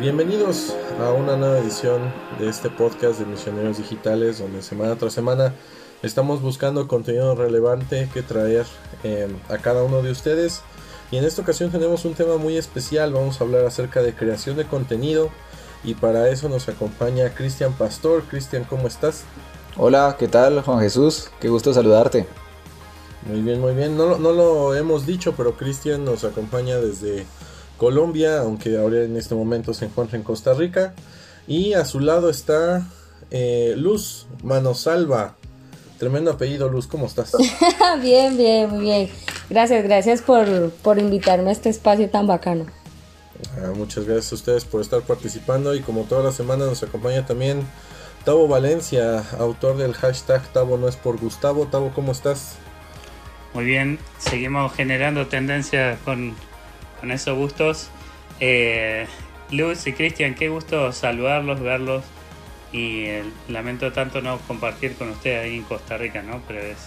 Bienvenidos a una nueva edición de este podcast de Misioneros Digitales, donde semana tras semana estamos buscando contenido relevante que traer em, a cada uno de ustedes. Y en esta ocasión tenemos un tema muy especial, vamos a hablar acerca de creación de contenido. Y para eso nos acompaña Cristian Pastor. Cristian, ¿cómo estás? Hola, ¿qué tal Juan Jesús? Qué gusto saludarte. Muy bien, muy bien. No, no lo hemos dicho, pero Cristian nos acompaña desde Colombia, aunque ahora en este momento se encuentra en Costa Rica. Y a su lado está eh, Luz Manosalva. Tremendo apellido, Luz, ¿cómo estás? bien, bien, muy bien. Gracias, gracias por, por invitarme a este espacio tan bacano. Ah, muchas gracias a ustedes por estar participando y como toda la semana nos acompaña también Tavo Valencia, autor del hashtag Tavo no es por Gustavo. Tavo, ¿cómo estás? Muy bien, seguimos generando tendencias con con esos gustos. Eh, Luz y Cristian, qué gusto saludarlos, verlos y eh, lamento tanto no compartir con ustedes ahí en Costa Rica, ¿no? Pero es,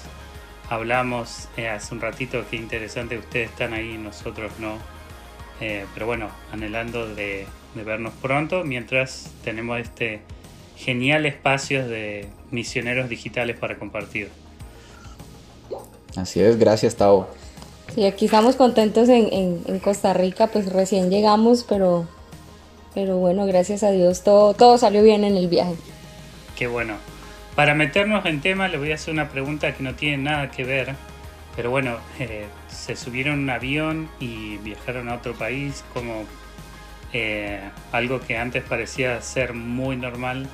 hablamos eh, hace un ratito, qué interesante, ustedes están ahí, nosotros no. pero bueno, anhelando de, de, vernos pronto mientras tenemos este genial espacio de misioneros digitales para compartir. Así es, gracias Tao. Sí, aquí estamos contentos en, Costa Rica, pues recién llegamos, pero, pero bueno, gracias a Dios todo, todo salió bien en el viaje. Qué bueno. Para meternos en tema, le voy a hacer una pregunta que no tiene nada que ver, pero bueno, eh, se subieron un avión y viajaron a otro país como eh, algo que antes parecía ser muy normal.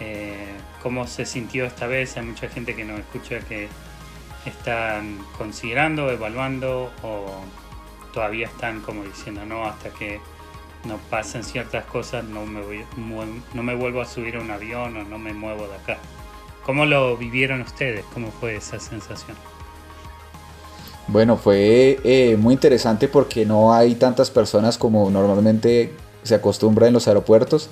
Eh, ¿Cómo se sintió esta vez? Hay mucha gente que nos escucha que están considerando, evaluando o todavía están como diciendo no hasta que no pasen ciertas cosas no me no me vuelvo a subir a un avión o no me muevo de acá. ¿Cómo lo vivieron ustedes? ¿Cómo fue esa sensación? Bueno, fue eh, muy interesante porque no hay tantas personas como normalmente se acostumbra en los aeropuertos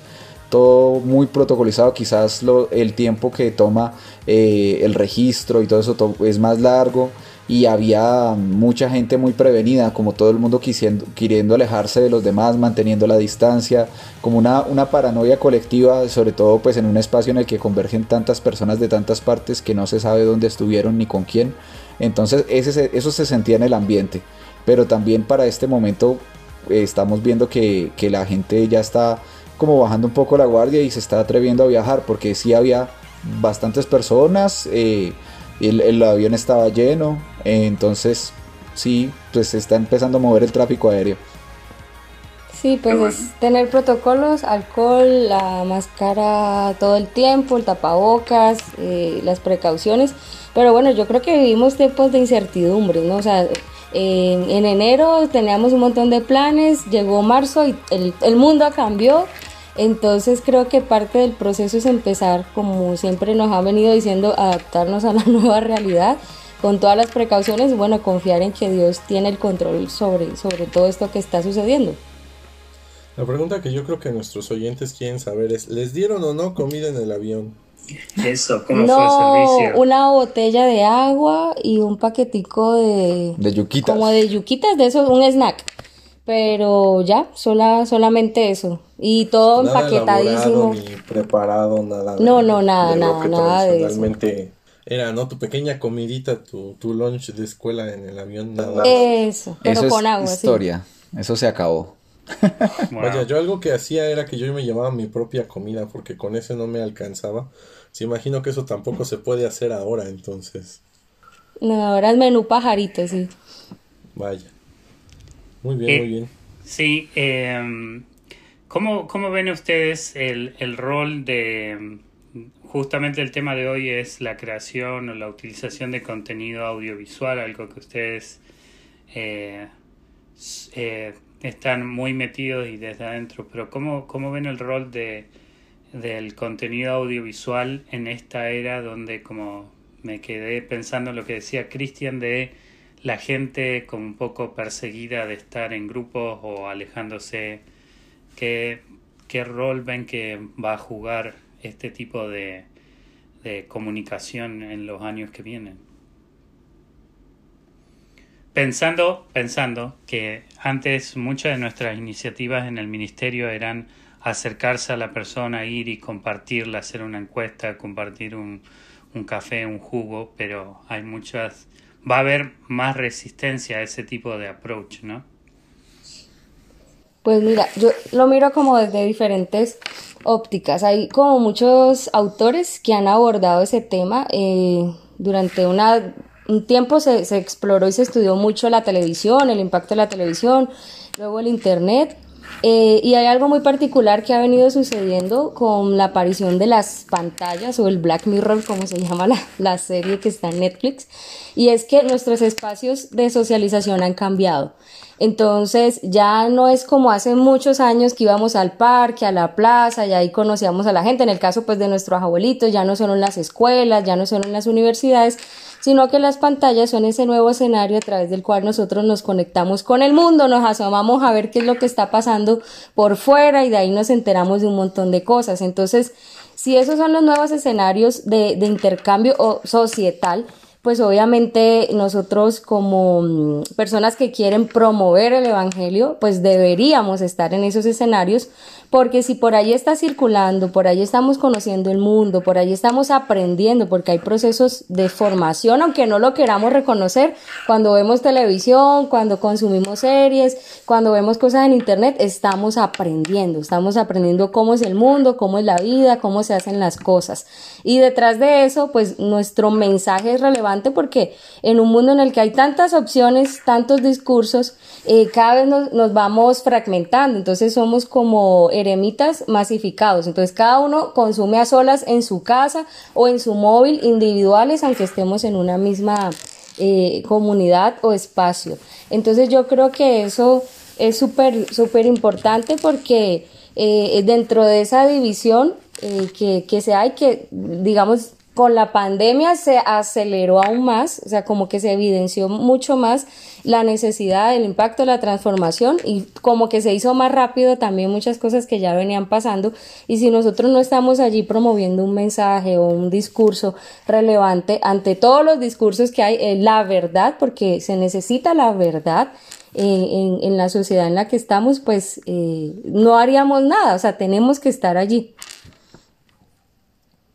muy protocolizado, quizás lo, el tiempo que toma eh, el registro y todo eso es más largo y había mucha gente muy prevenida, como todo el mundo quisiendo, queriendo alejarse de los demás, manteniendo la distancia, como una, una paranoia colectiva, sobre todo pues en un espacio en el que convergen tantas personas de tantas partes que no se sabe dónde estuvieron ni con quién. Entonces ese, eso se sentía en el ambiente, pero también para este momento eh, estamos viendo que, que la gente ya está como bajando un poco la guardia y se está atreviendo a viajar porque sí había bastantes personas, eh, el, avión estaba lleno, entonces sí, pues se está empezando a mover el tráfico aéreo. Sí, pues es tener protocolos, alcohol, la máscara todo el tiempo, el tapabocas, eh, las precauciones. Pero bueno, yo creo que vivimos tiempos de incertidumbre, ¿no? O sea, en enero teníamos un montón de planes, llegó marzo y el, el mundo cambió entonces creo que parte del proceso es empezar, como siempre nos ha venido diciendo, adaptarnos a la nueva realidad con todas las precauciones y bueno, confiar en que Dios tiene el control sobre, sobre todo esto que está sucediendo. La pregunta que yo creo que nuestros oyentes quieren saber es, ¿les dieron o no comida en el avión? Eso, ¿cómo fue el servicio? Una botella de agua y un paquetico de... De yuquitas. Como de yuquitas, de eso, un snack. Pero ya, sola, solamente eso. Y todo empaquetadísimo. Ni preparado, nada. No, no, nada, nada, nada de eso. Era, ¿no? Tu pequeña comidita, tu, tu lunch de escuela en el avión, nada. Eso, pero con agua. Historia, eso se acabó. Vaya, yo algo que hacía era que yo me llevaba mi propia comida porque con ese no me alcanzaba. Se imagino que eso tampoco se puede hacer ahora, entonces. No, ahora es menú pajarito, sí. Vaya. Muy bien, muy bien. Sí, eh, ¿cómo, ¿cómo, ven ustedes el, el, rol de, justamente el tema de hoy es la creación o la utilización de contenido audiovisual, algo que ustedes eh, eh, están muy metidos y desde adentro, pero ¿cómo, cómo ven el rol de, del contenido audiovisual en esta era donde como me quedé pensando en lo que decía Cristian de la gente como un poco perseguida de estar en grupos o alejándose, ¿qué, qué rol ven que va a jugar este tipo de, de comunicación en los años que vienen? Pensando, pensando que antes muchas de nuestras iniciativas en el ministerio eran acercarse a la persona, ir y compartirla, hacer una encuesta, compartir un, un café, un jugo, pero hay muchas, va a haber más resistencia a ese tipo de approach, ¿no? Pues mira, yo lo miro como desde diferentes ópticas. Hay como muchos autores que han abordado ese tema. Eh, durante una, un tiempo se, se exploró y se estudió mucho la televisión, el impacto de la televisión, luego el Internet. Eh, y hay algo muy particular que ha venido sucediendo con la aparición de las pantallas o el Black Mirror, como se llama la, la, serie que está en Netflix, y es que nuestros espacios de socialización han cambiado. Entonces ya no es como hace muchos años que íbamos al parque, a la plaza, y ahí conocíamos a la gente. En el caso pues de nuestros abuelitos, ya no son en las escuelas, ya no son en las universidades, sino que las pantallas son ese nuevo escenario a través del cual nosotros nos conectamos con el mundo, nos asomamos a ver qué es lo que está pasando por fuera y de ahí nos enteramos de un montón de cosas. Entonces, si esos son los nuevos escenarios de, intercambio o societal, pues obviamente nosotros como mm, personas que quieren promover el Evangelio, pues deberíamos estar en esos escenarios porque si por ahí está circulando, por ahí estamos conociendo el mundo, por ahí estamos aprendiendo, porque hay procesos de formación, aunque no lo queramos reconocer, cuando vemos televisión, cuando consumimos series, cuando vemos cosas en internet, estamos aprendiendo, estamos aprendiendo cómo es el mundo, cómo es la vida, cómo se hacen las cosas. Y detrás de eso, pues nuestro mensaje es relevante porque en un mundo en el que hay tantas opciones, tantos discursos, eh, cada vez nos, vamos fragmentando, entonces somos como eremitas masificados. Entonces cada uno consume a solas en su casa o en su móvil individuales, aunque estemos en una misma eh, comunidad o espacio. Entonces yo creo que eso es súper, súper importante porque eh, dentro de esa división eh, que, que se hay, que digamos con la pandemia se aceleró aún más, o sea, como que se evidenció mucho más la necesidad, el impacto, la transformación y como que se hizo más rápido también muchas cosas que ya venían pasando. Y si nosotros no estamos allí promoviendo un mensaje o un discurso relevante ante todos los discursos que hay, eh, la verdad, porque se necesita la verdad, eh, en, la sociedad en la que estamos, pues eh, no haríamos nada, o sea, tenemos que estar allí.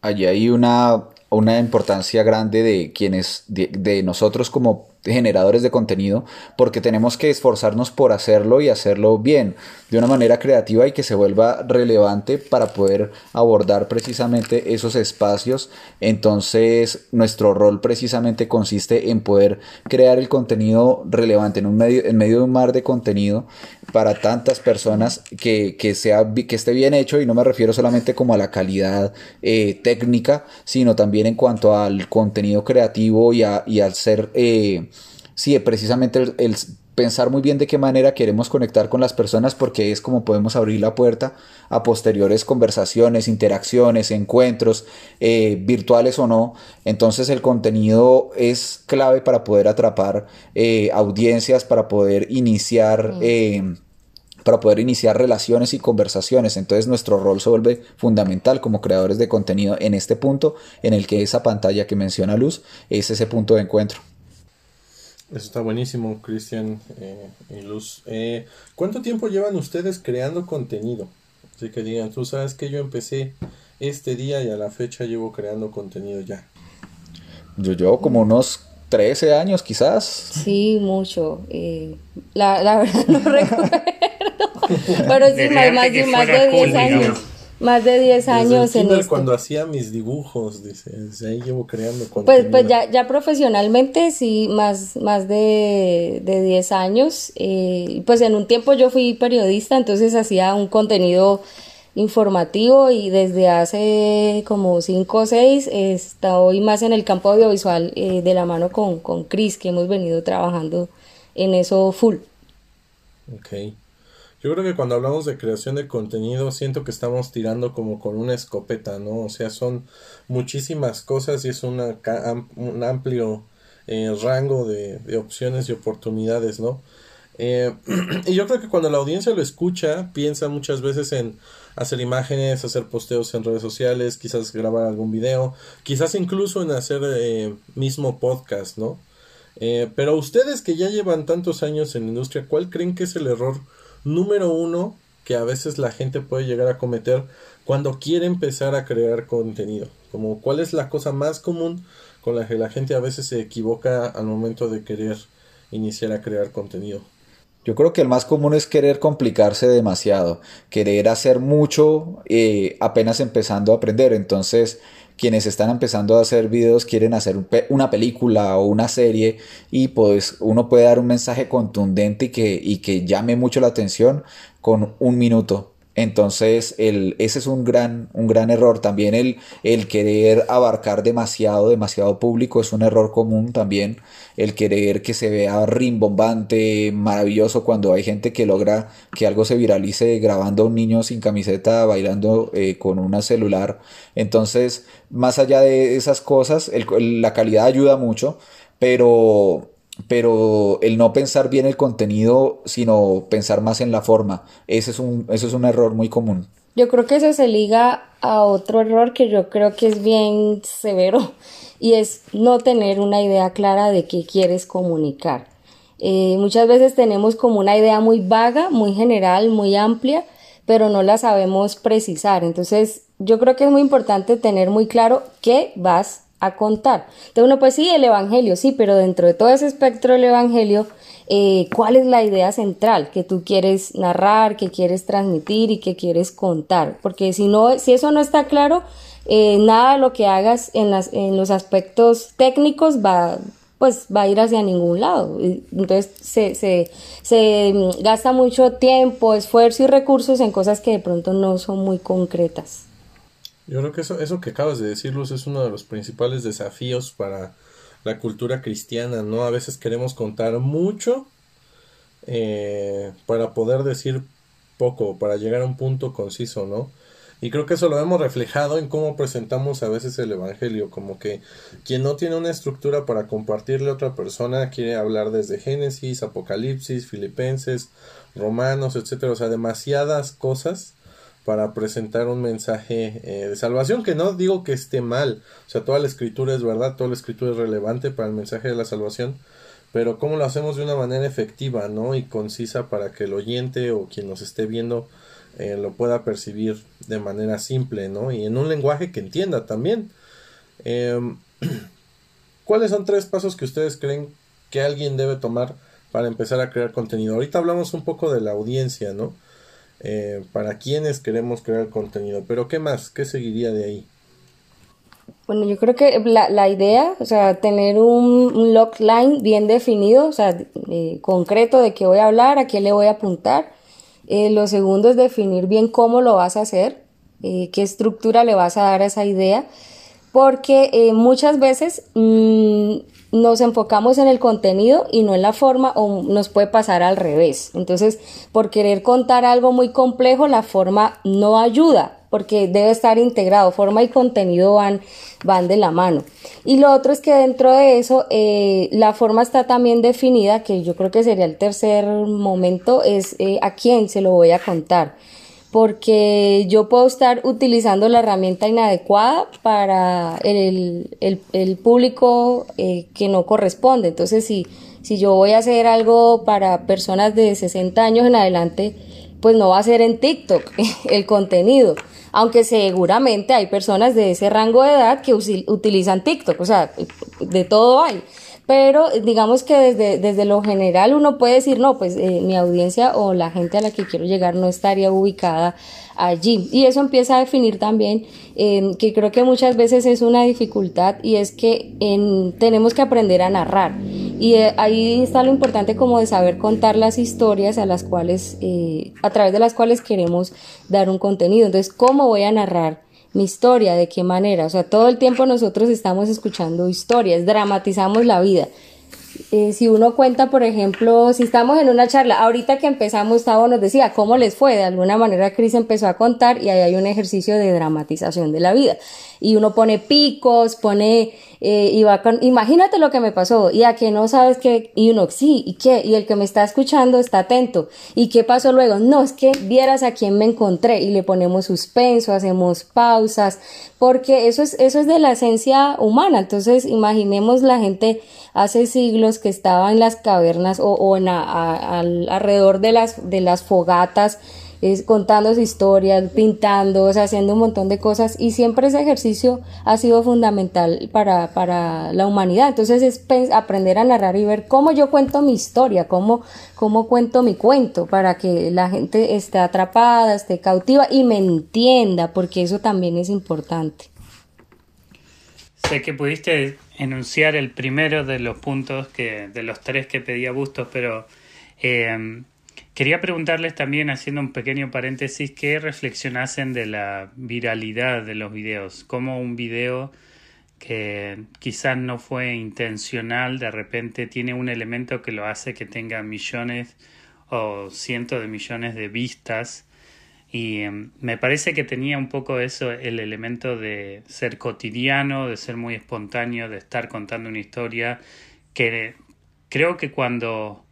Allí hay una, una importancia grande de quienes, de, de, nosotros como generadores de contenido, porque tenemos que esforzarnos por hacerlo y hacerlo bien, de una manera creativa y que se vuelva relevante para poder abordar precisamente esos espacios. Entonces, nuestro rol precisamente consiste en poder crear el contenido relevante en, un medio, en medio de un mar de contenido para tantas personas que, que, sea, que esté bien hecho y no me refiero solamente como a la calidad eh, técnica, sino también en cuanto al contenido creativo y, a, y al ser... Eh, sí, precisamente el, el, pensar muy bien de qué manera queremos conectar con las personas porque es como podemos abrir la puerta a posteriores conversaciones, interacciones, encuentros, eh, virtuales o no. Entonces el contenido es clave para poder atrapar eh, audiencias, para poder iniciar... Mm. Eh, para poder iniciar relaciones y conversaciones. Entonces nuestro rol se vuelve fundamental como creadores de contenido en este punto en el que esa pantalla que menciona Luz es ese punto de encuentro. Eso está buenísimo, Cristian eh, y Luz. Eh, ¿Cuánto tiempo llevan ustedes creando contenido? Así que digan, tú sabes que yo empecé este día y a la fecha llevo creando contenido ya. Yo llevo como unos 13 años quizás. Sí, mucho. Eh, la, la, verdad no recuerdo. Pero sí, más, más, más de 10 años. Más de 10 años Desde el en esto. cuando hacía mis dibujos, dice, desde ahí llevo creando contenido. Pues, pues ya, ya profesionalmente sí, más, más de, de 10 años. Eh, pues en un tiempo yo fui periodista, entonces hacía un contenido informativo y desde hace como 5 o 6 estoy más en el campo audiovisual eh, de la mano con, con Chris, que hemos venido trabajando en eso full. Ok. Yo creo que cuando hablamos de creación de contenido siento que estamos tirando como con una escopeta, ¿no? O sea, son muchísimas cosas y es una, un amplio eh, rango de, opciones y oportunidades, ¿no? Eh, y yo creo que cuando la audiencia lo escucha, piensa muchas veces en hacer imágenes, hacer posteos en redes sociales, quizás grabar algún video, quizás incluso en hacer eh, mismo podcast, ¿no? Pero ustedes que ya llevan tantos años en la industria, ¿cuál creen que es el error número uno que a veces la gente puede llegar a cometer cuando quiere empezar a crear contenido? Como cuál es la cosa más común con la que la gente a veces se equivoca al momento de querer iniciar a crear contenido. Yo creo que el más común es querer complicarse demasiado, querer hacer mucho eh, apenas empezando a aprender. Entonces, quienes están empezando a hacer videos quieren hacer una película o una serie y pues uno puede dar un mensaje contundente y que, y que llame mucho la atención con un minuto. Entonces, el, ese es un gran, un gran error. También el, el querer abarcar demasiado, demasiado público es un error común también. El querer que se vea rimbombante, maravilloso, cuando hay gente que logra que algo se viralice grabando a un niño sin camiseta, bailando eh, con una celular. Entonces, más allá de esas cosas, la calidad ayuda mucho, pero pero el no pensar bien el contenido, sino pensar más en la forma, ese es un, eso es un error muy común. Yo creo que eso se liga a otro error que yo creo que es bien severo y es no tener una idea clara de qué quieres comunicar. Eh, muchas veces tenemos como una idea muy vaga, muy general, muy amplia, pero no la sabemos precisar. Entonces, yo creo que es muy importante tener muy claro qué vas a contar. Entonces uno pues sí, el Evangelio, sí, pero dentro de todo ese espectro del Evangelio, eh, ¿cuál es la idea central que tú quieres narrar, que quieres transmitir y que quieres contar? Porque si, no, si eso no está claro, eh, nada de lo que hagas en, las, en los aspectos técnicos va, pues va a ir hacia ningún lado. Entonces se, se, se gasta mucho tiempo, esfuerzo y recursos en cosas que de pronto no son muy concretas. Yo creo que eso, eso que acabas de decir, Luz, es uno de los principales desafíos para la cultura cristiana, ¿no? A veces queremos contar mucho eh, para poder decir poco, para llegar a un punto conciso, ¿no? Y creo que eso lo hemos reflejado en cómo presentamos a veces el Evangelio, como que quien no tiene una estructura para compartirle a otra persona quiere hablar desde Génesis, Apocalipsis, Filipenses, Romanos, etcétera, o sea, demasiadas cosas para presentar un mensaje eh, de salvación, que no digo que esté mal, o sea, toda la escritura es verdad, toda la escritura es relevante para el mensaje de la salvación, pero cómo lo hacemos de una manera efectiva, ¿no? Y concisa para que el oyente o quien nos esté viendo eh, lo pueda percibir de manera simple, ¿no? Y en un lenguaje que entienda también. Em, ¿Cuáles son tres pasos que ustedes creen que alguien debe tomar para empezar a crear contenido? Ahorita hablamos un poco de la audiencia, ¿no? Eh, para quienes queremos crear contenido. Pero ¿qué más? ¿Qué seguiría de ahí? Bueno, yo creo que la, idea, o sea, tener un, un logline bien definido, o sea, eh, concreto de qué voy a hablar, a qué le voy a apuntar. Eh, lo segundo es definir bien cómo lo vas a hacer, qué estructura le vas a dar a esa idea, porque muchas veces mm, nos enfocamos en el contenido y no en la forma o nos puede pasar al revés. Entonces, por querer contar algo muy complejo, la forma no ayuda porque debe estar integrado, forma y contenido van, van de la mano. Y lo otro es que dentro de eso, eh, la forma está también definida, que yo creo que sería el tercer momento, es eh, a quién se lo voy a contar porque yo puedo estar utilizando la herramienta inadecuada para el, público eh, que no corresponde. Entonces, si, si yo voy a hacer algo para personas de 60 años en adelante, pues no va a ser en TikTok el contenido. Aunque seguramente hay personas de ese rango de edad que utilizan TikTok, o sea, de todo hay pero digamos que desde, desde lo general uno puede decir, no, pues eh, mi audiencia o la gente a la que quiero llegar no estaría ubicada allí. Y eso empieza a definir también eh, que creo que muchas veces es una dificultad y es que tenemos que aprender a narrar. Y eh, ahí está lo importante como de saber contar las historias a las cuales, a través de las cuales queremos dar un contenido. Entonces, ¿cómo voy a narrar? Mi historia, de qué manera. O sea, todo el tiempo nosotros estamos escuchando historias, dramatizamos la vida. Eh, si uno cuenta, por ejemplo, si estamos en una charla, ahorita que empezamos, Gustavo nos decía cómo les fue, de alguna manera Cris empezó a contar y ahí hay un ejercicio de dramatización de la vida. Y uno pone picos, pone, eh, y va con, imagínate lo que me pasó, y a que no sabes qué, y uno, sí, ¿y qué? Y el que me está escuchando está atento. ¿Y qué pasó luego? No, es que vieras a quién me encontré, y le ponemos suspenso, hacemos pausas, porque eso es, eso es de la esencia humana. Entonces, imaginemos la gente hace siglos que estaba en las cavernas o, en alrededor de las, de las fogatas, contando su historia, pintando, haciendo un montón de cosas y siempre ese ejercicio ha sido fundamental para, para la humanidad. Entonces es aprender a narrar y ver cómo yo cuento mi historia, cómo, cómo cuento mi cuento para que la gente esté atrapada, esté cautiva y me entienda, porque eso también es importante. Sé que pudiste enunciar el primero de los puntos que, de los tres que pedía Bustos, pero eh, quería preguntarles también, haciendo un pequeño paréntesis, ¿qué reflexión hacen de la viralidad de los videos? ¿Cómo un video que quizás no fue intencional, de repente tiene un elemento que lo hace que tenga millones o cientos de millones de vistas y em, me parece que tenía un poco eso, el elemento de ser cotidiano, de ser muy espontáneo, de estar contando una historia, que creo que cuando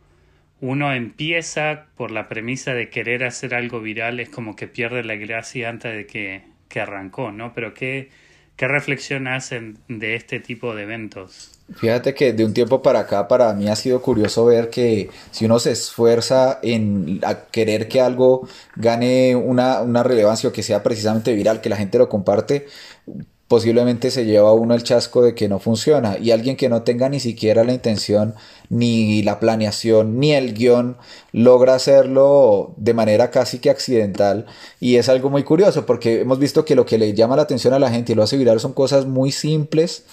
uno empieza por la premisa de querer hacer algo viral es como que pierde la gracia antes de que, que arrancó, ¿no? Pero ¿qué, ¿qué reflexión hacen de este tipo de eventos? Fíjate que de un tiempo para acá para mí ha sido curioso ver que si uno se esfuerza en querer que algo gane una, una relevancia o que sea precisamente viral, que la gente lo comparte, posiblemente se lleva uno el chasco de que no funciona. Y alguien que no tenga ni siquiera la intención ni la planeación ni el guion logra hacerlo de manera casi que accidental. Y es algo muy curioso porque hemos visto que lo que le llama la atención a la gente y lo hace viral son cosas muy simples.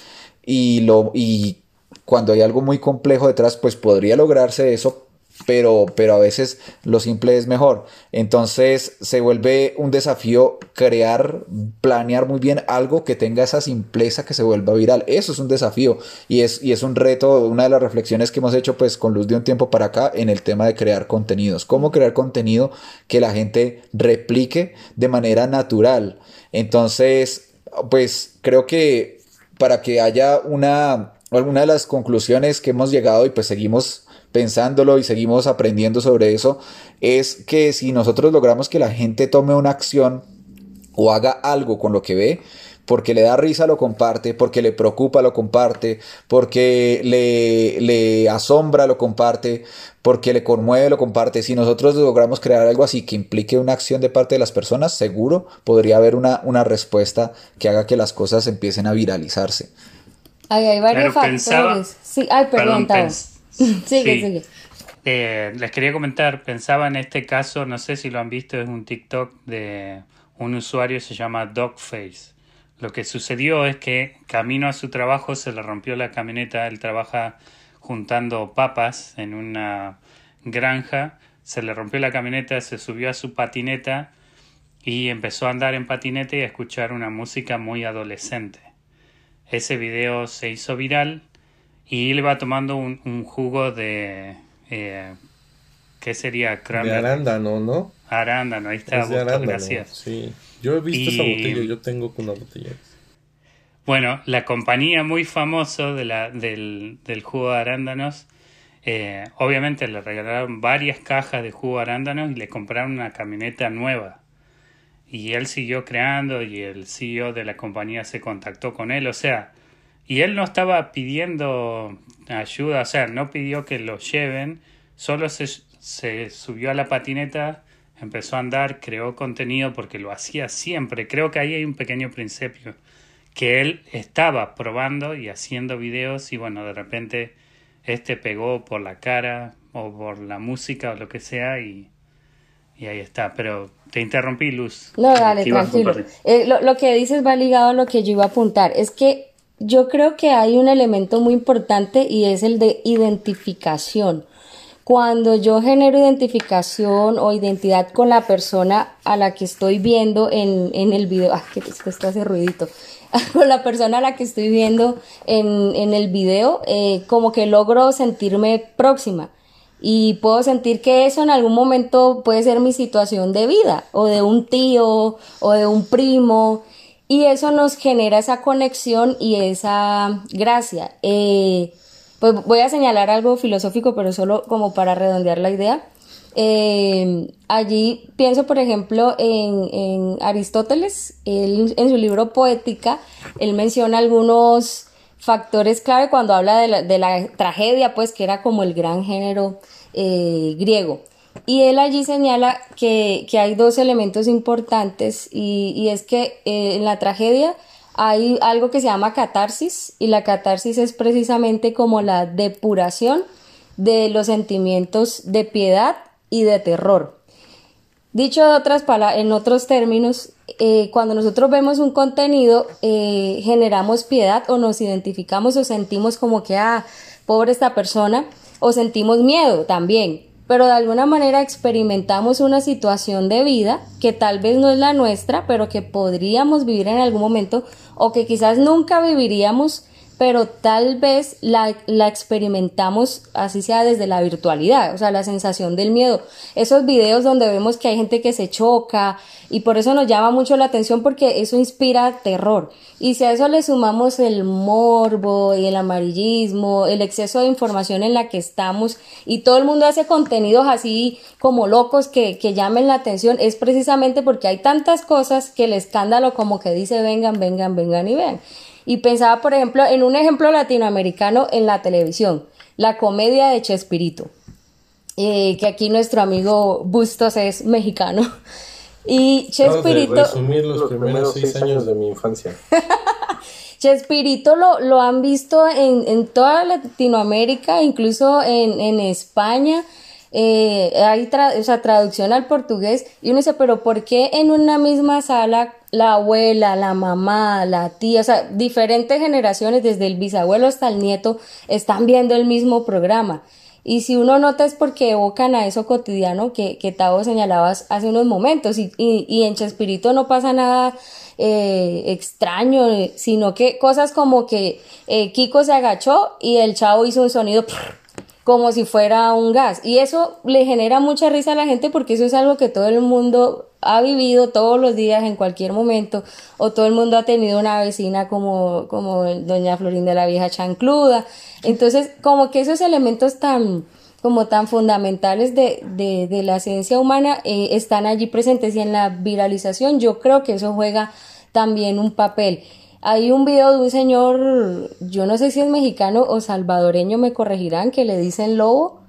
Y, lo, y cuando hay algo muy complejo detrás, pues podría lograrse eso, pero, pero a veces lo simple es mejor. Entonces se vuelve un desafío crear, planear muy bien algo que tenga esa simpleza que se vuelva viral. Eso es un desafío y es, y es un reto, una de las reflexiones que hemos hecho pues con Luz de un tiempo para acá en el tema de crear contenidos. Cómo crear contenido que la gente replique de manera natural. Entonces, pues creo que para que haya una, alguna de las conclusiones que hemos llegado y pues seguimos pensándolo y seguimos aprendiendo sobre eso, es que si nosotros logramos que la gente tome una acción o haga algo con lo que ve, porque le da risa lo comparte, porque le preocupa lo comparte, porque le, le, asombra lo comparte, porque le conmueve lo comparte. Si nosotros logramos crear algo así que implique una acción de parte de las personas, seguro podría haber una, una respuesta que haga que las cosas empiecen a viralizarse. hay varios factores. sí, ay, perdón, sigue, sigue. Eh, les quería comentar, pensaba en este caso, no sé si lo han visto, es un TikTok de un usuario, se llama Dogface. Lo que sucedió es que camino a su trabajo se le rompió la camioneta, él trabaja juntando papas en una granja, se le rompió la camioneta, se subió a su patineta y empezó a andar en patineta y a escuchar una música muy adolescente. Ese video se hizo viral y él va tomando un, jugo de... Eh, ¿Qué sería? De arándano, ¿no? Arándano, ahí está. gracias. Sí. Yo he visto esa botella, yo tengo una botella. Bueno, la compañía muy famosa de la, del, del jugo de arándanos, eh, obviamente le regalaron varias cajas de jugo de arándanos y le compraron una camioneta nueva. Y él siguió creando y el CEO de la compañía se contactó con él, o sea, y él no estaba pidiendo ayuda, o sea, no pidió que lo lleven, solo se, se subió a la patineta empezó a andar, creó contenido porque lo hacía siempre. Creo que ahí hay un pequeño principio, que él estaba probando y haciendo videos y bueno, de repente este pegó por la cara o por la música o lo que sea y, y ahí está. Pero te interrumpí, Luz. No, dale, tranquilo. Eh, lo, lo que dices va ligado a lo que yo iba a apuntar. Es que yo creo que hay un elemento muy importante y es el de identificación. Cuando yo genero identificación o identidad con la persona a la que estoy viendo en, en el video, ah, que esto hace ruidito, con la persona a la que estoy viendo en, en el video, eh, como que logro sentirme próxima y puedo sentir que eso en algún momento puede ser mi situación de vida o de un tío o de un primo y eso nos genera esa conexión y esa gracia. Eh, pues voy a señalar algo filosófico, pero solo como para redondear la idea. Eh, allí pienso, por ejemplo, en, Aristóteles, en su libro Poética, él menciona algunos factores clave cuando habla de la, tragedia, pues que era como el gran género eh, griego. Y él allí señala que, hay dos elementos importantes y, es que eh, en la tragedia hay algo que se llama catarsis y la catarsis es precisamente como la depuración de los sentimientos de piedad y de terror. Dicho de otras en otros términos, eh, cuando nosotros vemos un contenido, eh, generamos piedad o nos identificamos o sentimos como que, ah, pobre esta persona, o sentimos miedo también, pero de alguna manera experimentamos una situación de vida que tal vez no es la nuestra, pero que podríamos vivir en algún momento o que quizás nunca viviríamos pero tal vez la, experimentamos así sea desde la virtualidad, o sea, la sensación del miedo. Esos videos donde vemos que hay gente que se choca y por eso nos llama mucho la atención porque eso inspira terror. Y si a eso le sumamos el morbo y el amarillismo, el exceso de información en la que estamos y todo el mundo hace contenidos así como locos que, que llamen la atención, es precisamente porque hay tantas cosas que el escándalo como que dice vengan, vengan, vengan y vean. Y pensaba, por ejemplo, en un ejemplo latinoamericano en la televisión, la comedia de Chespirito, eh, que aquí nuestro amigo Bustos es mexicano. Y Chespirito... resumir los, primeros seis años de mi infancia. Chespirito lo, lo han visto en, en toda Latinoamérica, incluso en, en España. Eh, hay o sea, traducción al portugués y uno dice, pero ¿por qué en una misma sala la abuela, la mamá, la tía, o sea, diferentes generaciones, desde el bisabuelo hasta el nieto, están viendo el mismo programa. Y si uno nota es porque evocan a eso cotidiano que, que Tavo señalabas hace unos momentos. Y, y, en Chespirito no pasa nada eh, extraño, sino que cosas como que eh, Kiko se agachó y el chavo hizo un sonido como si fuera un gas. Y eso le genera mucha risa a la gente porque eso es algo que todo el mundo ha vivido todos los días en cualquier momento o todo el mundo ha tenido una vecina como, como doña Florinda la vieja chancluda. Entonces, como que esos elementos tan como tan fundamentales de, de, de la ciencia humana eh, están allí presentes y en la viralización yo creo que eso juega también un papel. Hay un video de un señor, yo no sé si es mexicano o salvadoreño, me corregirán, que le dicen lobo,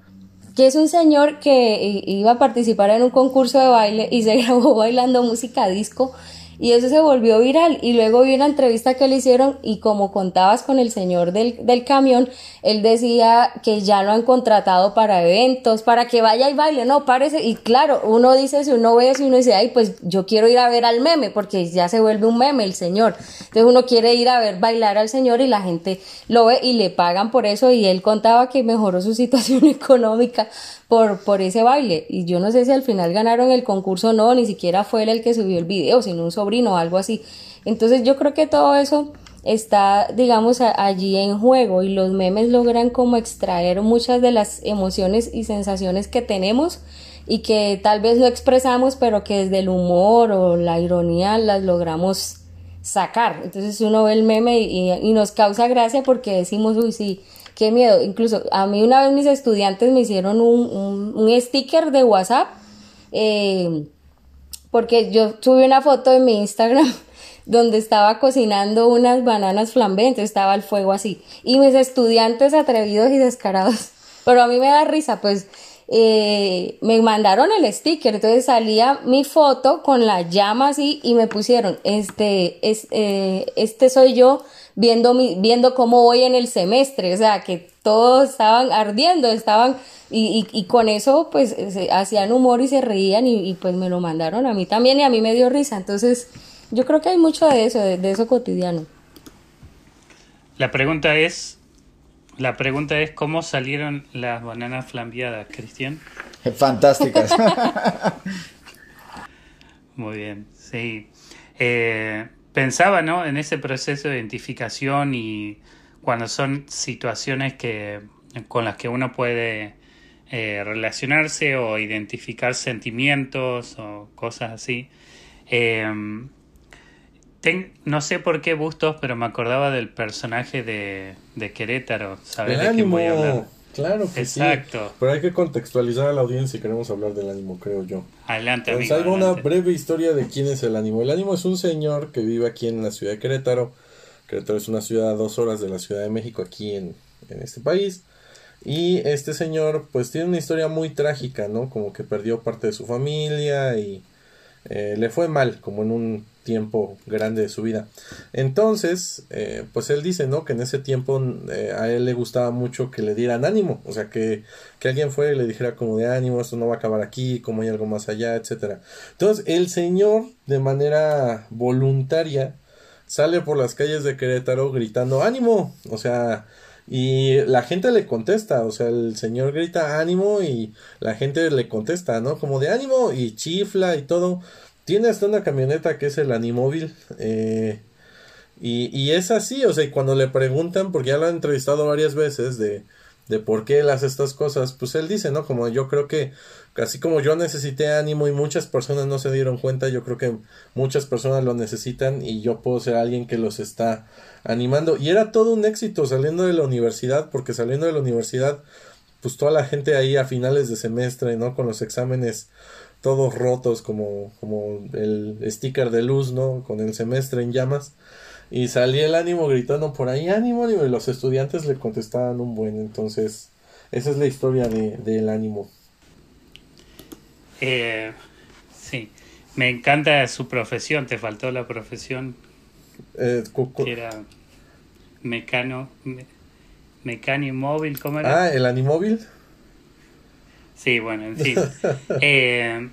que es un señor que iba a participar en un concurso de baile y se grabó bailando música disco y eso se volvió viral. Y luego vi una entrevista que le hicieron y como contabas con el señor del, del camión, él decía que ya lo han contratado para eventos, para que vaya y baile. No, parece. Y claro, uno dice, si uno ve y uno dice, ay, pues yo quiero ir a ver al meme, porque ya se vuelve un meme el señor. Entonces uno quiere ir a ver bailar al señor y la gente lo ve y le pagan por eso. Y él contaba que mejoró su situación económica por, por ese baile. Y yo no sé si al final ganaron el concurso o no, ni siquiera fue él el que subió el video, sino un sobrino o algo así. Entonces yo creo que todo eso está, digamos, allí en juego y los memes logran como extraer muchas de las emociones y sensaciones que tenemos y que tal vez no expresamos, pero que desde el humor o la ironía las logramos sacar. Entonces uno ve el meme y, nos causa gracia porque decimos, uy, sí, qué miedo. Incluso a mí una vez mis estudiantes me hicieron un, un, sticker de WhatsApp eh, porque yo subí una foto en mi Instagram donde estaba cocinando unas bananas flambentes, estaba el fuego así. Y mis estudiantes atrevidos y descarados, pero a mí me da risa, pues eh, me mandaron el sticker, entonces salía mi foto con la llama así y me pusieron, este, es, eh, este soy yo viendo, mi, viendo cómo voy en el semestre, o sea, que todos estaban ardiendo, estaban, y, y, con eso pues hacían humor y se reían y, pues me lo mandaron a mí también y a mí me dio risa, entonces yo creo que hay mucho de eso, de, eso cotidiano. La pregunta es, la pregunta es cómo salieron las bananas flambeadas, Cristian. Fantásticas. Muy bien, sí. Eh, pensaba ¿no? en ese proceso de identificación y cuando son situaciones que, con las que uno puede eh, relacionarse o identificar sentimientos o cosas así. Em, no sé por qué Bustos, pero me acordaba del personaje de, de Querétaro. ¿Sabes de quién voy a hablar? Claro que Exacto. Pero hay que contextualizar a la audiencia si queremos hablar del ánimo, creo yo. Adelante, Entonces, amigo, una breve historia de quién es el ánimo. El ánimo es un señor que vive aquí en la ciudad de Querétaro. Querétaro es una ciudad a dos horas de la Ciudad de México, aquí en, en este país. Y este señor pues tiene una historia muy trágica, ¿no? Como que perdió parte de su familia y eh, le fue mal, como en un tiempo grande de su vida. Entonces, eh, pues él dice, ¿no? Que en ese tiempo eh, a él le gustaba mucho que le dieran ánimo, o sea, que, que alguien fuera y le dijera como de ánimo, esto no va a acabar aquí, como hay algo más allá, etcétera. Entonces, el señor, de manera voluntaria, sale por las calles de Querétaro gritando ánimo, o sea, y la gente le contesta, o sea, el señor grita ánimo y la gente le contesta, ¿no? Como de ánimo y chifla y todo. Tiene hasta una camioneta que es el Animóvil. Eh, y, y, es así, o sea, cuando le preguntan, porque ya lo han entrevistado varias veces de, de por qué él hace estas cosas, pues él dice, ¿no? Como yo creo que, así como yo necesité ánimo y muchas personas no se dieron cuenta, yo creo que muchas personas lo necesitan y yo puedo ser alguien que los está animando. Y era todo un éxito saliendo de la universidad, porque saliendo de la universidad, pues toda la gente ahí a finales de semestre, ¿no? Con los exámenes todos rotos como, como el sticker de luz, ¿no? Con el semestre en llamas. Y salía el ánimo gritando por ahí, ánimo, y los estudiantes le contestaban un buen. Entonces, esa es la historia de, del ánimo. Eh, sí, me encanta su profesión, te faltó la profesión. Eh, que era mecano, me, móvil, ¿cómo era? Ah, el animóvil. Sí, bueno, en fin. Eh,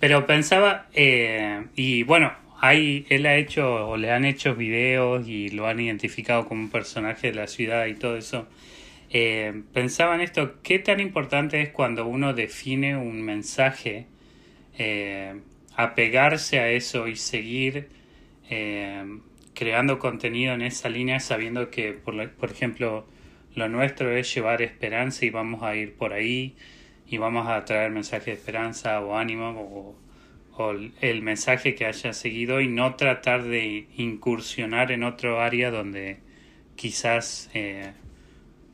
pero pensaba, eh, y bueno, hay, él ha hecho, o le han hecho videos y lo han identificado como un personaje de la ciudad y todo eso. Eh, pensaba en esto, ¿qué tan importante es cuando uno define un mensaje, apegarse a eso y seguir creando contenido en esa línea sabiendo que, por, por ejemplo, lo nuestro es llevar esperanza y vamos a ir por ahí y vamos a traer mensaje de esperanza o ánimo o, el mensaje que haya seguido y no tratar de incursionar en otro área donde quizás eh,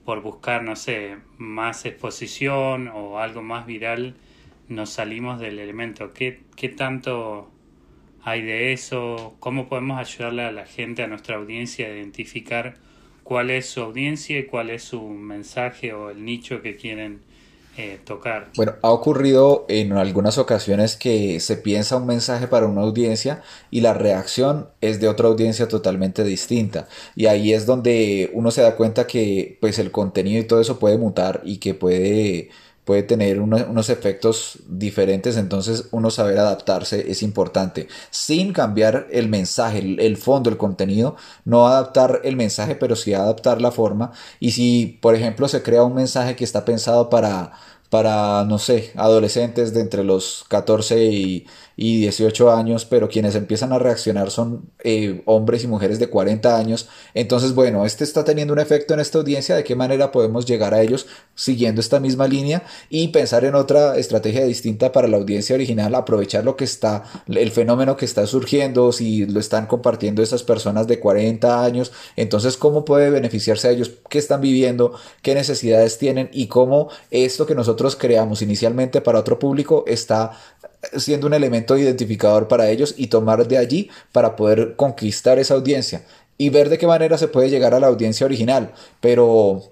por buscar, no sé, más exposición o algo más viral nos salimos del elemento. ¿Qué, qué tanto hay de eso? ¿Cómo podemos ayudarle a la gente, a nuestra audiencia, a identificar cuál es su audiencia y cuál es su mensaje o el nicho que quieren eh, tocar. Bueno, ha ocurrido en algunas ocasiones que se piensa un mensaje para una audiencia y la reacción es de otra audiencia totalmente distinta. Y ahí es donde uno se da cuenta que pues el contenido y todo eso puede mutar y que puede puede tener unos efectos diferentes, entonces uno saber adaptarse es importante, sin cambiar el mensaje, el, el, fondo, el contenido, no adaptar el mensaje, pero sí adaptar la forma. Y si, por ejemplo, se crea un mensaje que está pensado para para, no sé, adolescentes de entre los 14 y, 18 años, pero quienes empiezan a reaccionar son eh, hombres y mujeres de 40 años. Entonces, bueno, este está teniendo un efecto en esta audiencia, de qué manera podemos llegar a ellos siguiendo esta misma línea y pensar en otra estrategia distinta para la audiencia original, aprovechar lo que está, el fenómeno que está surgiendo, si lo están compartiendo esas personas de 40 años, entonces cómo puede beneficiarse a ellos, qué están viviendo, qué necesidades tienen y cómo esto que nosotros creamos inicialmente para otro público está siendo un elemento identificador para ellos y tomar de allí para poder conquistar esa audiencia y ver de qué manera se puede llegar a la audiencia original, pero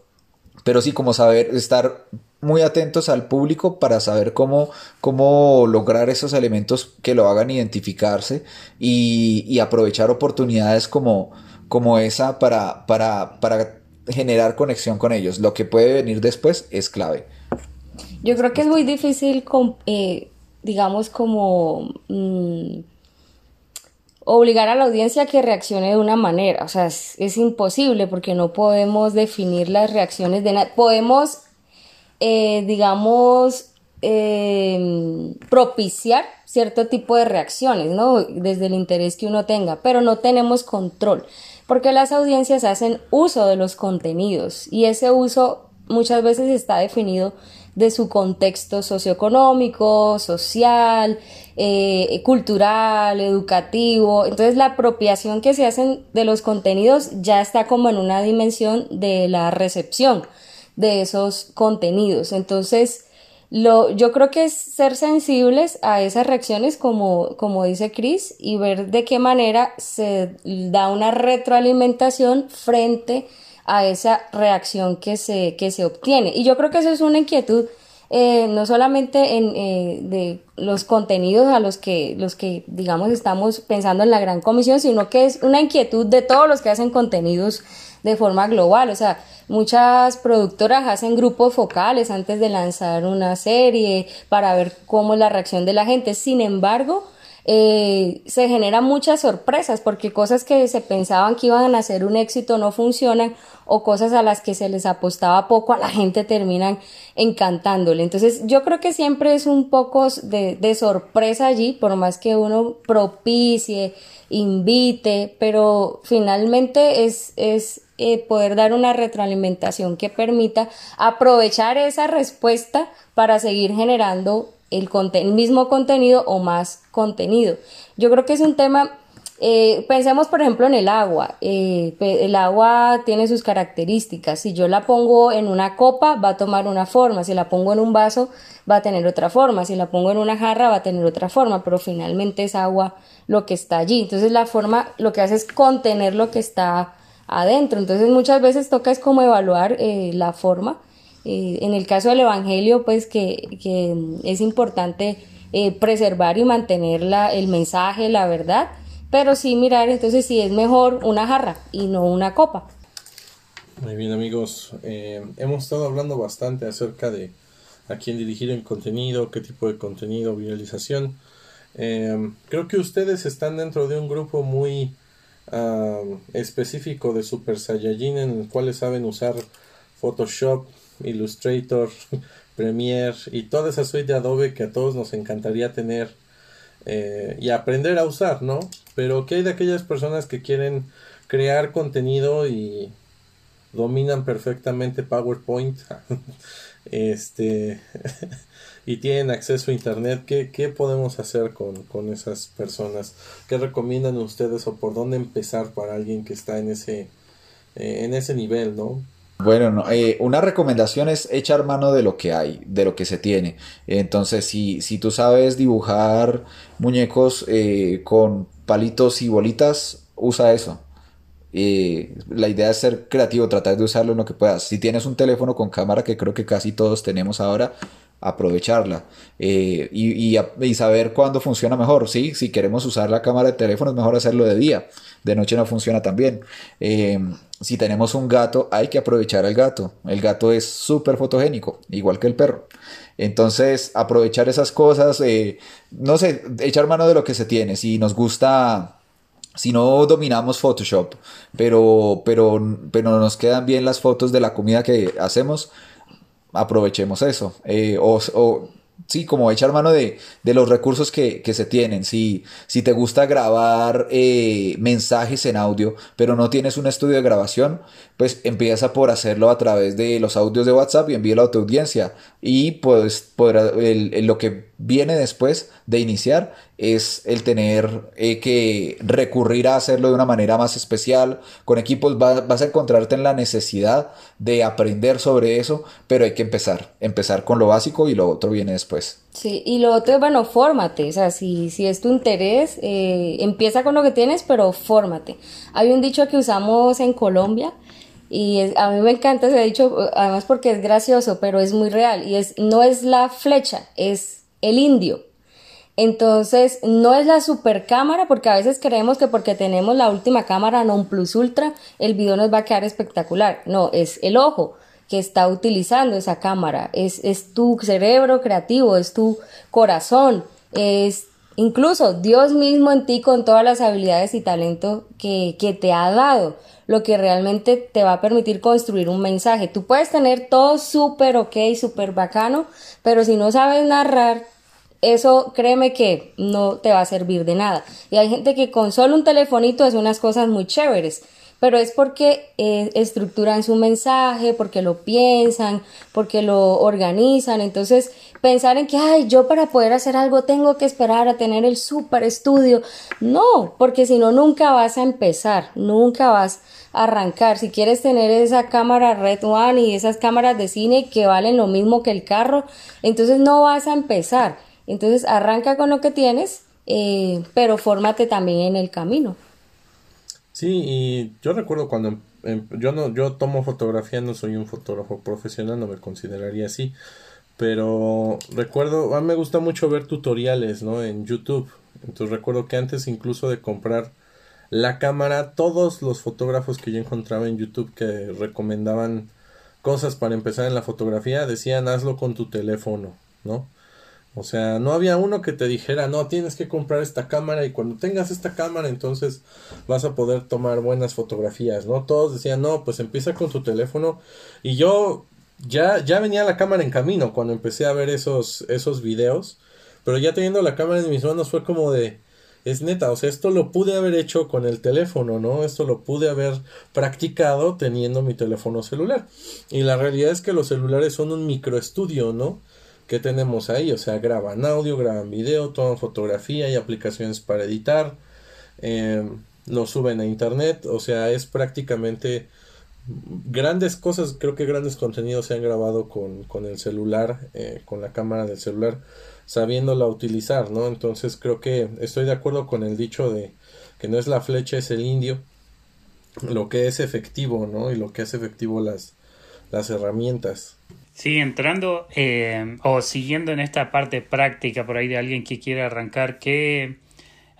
pero sí como saber estar muy atentos al público para saber cómo, cómo lograr esos elementos que lo hagan identificarse y, aprovechar oportunidades como, como esa para, para, para generar conexión con ellos. Lo que puede venir después es clave. Yo creo que es muy difícil, eh, digamos, como mm, obligar a la audiencia a que reaccione de una manera. O sea, es, imposible porque no podemos definir las reacciones de. Podemos, eh, digamos, em, propiciar cierto tipo de reacciones, ¿no? Desde el interés que uno tenga, pero no tenemos control, porque las audiencias hacen uso de los contenidos y ese uso muchas veces está definido de su contexto socioeconómico, social, eh, cultural, educativo. Entonces la apropiación que se hacen de los contenidos ya está como en una dimensión de la recepción de esos contenidos. Entonces, Lo, yo creo que es ser sensibles a esas reacciones, como, como dice Chris, y ver de qué manera se da una retroalimentación frente a esa reacción que se, que se obtiene. Y yo creo que eso es una inquietud eh, no solamente en eh, de los contenidos a los que los que digamos estamos pensando en la gran comisión sino que es una inquietud de todos los que hacen contenidos de forma global o sea muchas productoras hacen grupos focales antes de lanzar una serie para ver cómo es la reacción de la gente sin embargo eh, se generan muchas sorpresas porque cosas que se pensaban que iban a ser un éxito no funcionan o cosas a las que se les apostaba poco a la gente terminan encantándole. Entonces yo creo que siempre es un poco de, de sorpresa allí, por más que uno propicie, invite, pero finalmente es, es eh, poder dar una retroalimentación que permita aprovechar esa respuesta para seguir generando el, mismo contenido o más contenido. Yo creo que es un tema eh, pensemos, por ejemplo, en el agua. Eh, el agua tiene sus características. Si yo la pongo en una copa, va a tomar una forma. Si la pongo en un vaso, va a tener otra forma. Si la pongo en una jarra, va a tener otra forma. Pero finalmente es agua lo que está allí. Entonces la forma lo que hace es contener lo que está adentro. Entonces muchas veces toca es como evaluar eh, la forma eh, en el caso del Evangelio, pues que, es importante preservar y mantener la, el mensaje, la verdad, pero sí mirar entonces si es mejor una jarra y no una copa. Muy bien amigos, eh, hemos estado hablando bastante acerca de a quién dirigir el contenido, qué tipo de contenido, viralización. creo que ustedes están dentro de un grupo muy ah, específico de Super Saiyajin en el cual saben usar Photoshop, Illustrator, Premiere y toda esa suite de Adobe que a todos nos encantaría tener eh, y aprender a usar, ¿no? Pero ¿qué hay de aquellas personas que quieren crear contenido y dominan perfectamente PowerPoint? este y tienen acceso a internet, ¿qué, podemos hacer con, con, esas personas? ¿Qué recomiendan ustedes o por dónde empezar para alguien que está en ese, eh, en ese nivel, ¿no? Bueno, eh, una recomendación es echar mano de lo que hay, de lo que se tiene. Entonces, si, si tú sabes dibujar muñecos eh, con palitos y bolitas, usa eso. Eh, la idea es ser creativo, tratar de usarlo en lo que puedas. Si tienes un teléfono con cámara, que creo que casi todos tenemos ahora, aprovecharla y, y, saber cuándo funciona mejor. ¿sí? Si queremos usar la cámara de teléfono, es mejor hacerlo de día. De noche no funciona tan bien si tenemos un gato, hay que aprovechar al gato. El gato es súper fotogénico, igual que el perro. Entonces, aprovechar esas cosas, eh, no sé, echar mano de lo que se tiene. Si nos gusta, si no dominamos Photoshop, pero, pero, pero nos quedan bien las fotos de la comida que hacemos, aprovechemos eso. Eh, o sí, como echar mano de, los recursos que, se tienen. Si, si te gusta grabar eh, mensajes en audio, pero no tienes un estudio de grabación, pues empieza por hacerlo a través de los audios de WhatsApp y envíalo a tu audiencia. Y pues lo que viene después de iniciar es el tener eh, que recurrir a hacerlo de una manera más especial. Con equipos vas a encontrarte en la necesidad de aprender sobre eso, pero hay que empezar, empezar con lo básico y lo otro viene después. Sí, y lo otro es, bueno, fórmate, o sea, si, si es tu interés, eh, empieza con lo que tienes, pero fórmate. Hay un dicho que usamos en Colombia y a mí me encanta ese dicho, además porque es gracioso, pero es muy real, y es, no es la flecha, es el indio. Entonces, no es la super cámara, porque a veces creemos que porque tenemos la última cámara non plus ultra, el video nos va a quedar espectacular. No, es el ojo que está utilizando esa cámara, es, es tu cerebro creativo, es tu corazón, es incluso Dios mismo en ti con todas las habilidades y talento que, que te ha dado, lo que realmente te va a permitir construir un mensaje. Tú puedes tener todo súper ok, súper bacano, pero si no sabes narrar, eso créeme que no te va a servir de nada. Y hay gente que con solo un telefonito hace unas cosas muy chéveres, pero es porque eh, estructuran su mensaje, porque lo piensan, porque lo organizan. Entonces, pensar en que, ay, yo para poder hacer algo tengo que esperar a tener el super estudio. No, porque si no, nunca vas a empezar, nunca vas a arrancar. Si quieres tener esa cámara Red One y esas cámaras de cine que valen lo mismo que el carro, entonces no vas a empezar. Entonces, arranca con lo que tienes, eh, pero fórmate también en el camino. Sí, y yo recuerdo cuando em, em, yo no yo tomo fotografía, no soy un fotógrafo profesional, no me consideraría así, pero recuerdo, a mí me gusta mucho ver tutoriales, ¿no? En YouTube. Entonces recuerdo que antes incluso de comprar la cámara, todos los fotógrafos que yo encontraba en YouTube que recomendaban cosas para empezar en la fotografía decían hazlo con tu teléfono, ¿no? O sea, no había uno que te dijera, no, tienes que comprar esta cámara y cuando tengas esta cámara entonces vas a poder tomar buenas fotografías, ¿no? Todos decían, no, pues empieza con tu teléfono y yo ya, ya venía la cámara en camino cuando empecé a ver esos, esos videos, pero ya teniendo la cámara en mis manos fue como de, es neta, o sea, esto lo pude haber hecho con el teléfono, ¿no? Esto lo pude haber practicado teniendo mi teléfono celular. Y la realidad es que los celulares son un microestudio, ¿no? que tenemos ahí, o sea, graban audio, graban video, toman fotografía, hay aplicaciones para editar, em, lo suben a internet, o sea, es prácticamente grandes cosas, creo que grandes contenidos se han grabado con, con el celular, eh, con la cámara del celular, sabiéndola utilizar, ¿no? Entonces creo que estoy de acuerdo con el dicho de que no es la flecha, es el indio, lo que es efectivo, ¿no? Y lo que es efectivo las, las herramientas. Sí, entrando eh, o siguiendo en esta parte práctica por ahí de alguien que quiere arrancar, ¿qué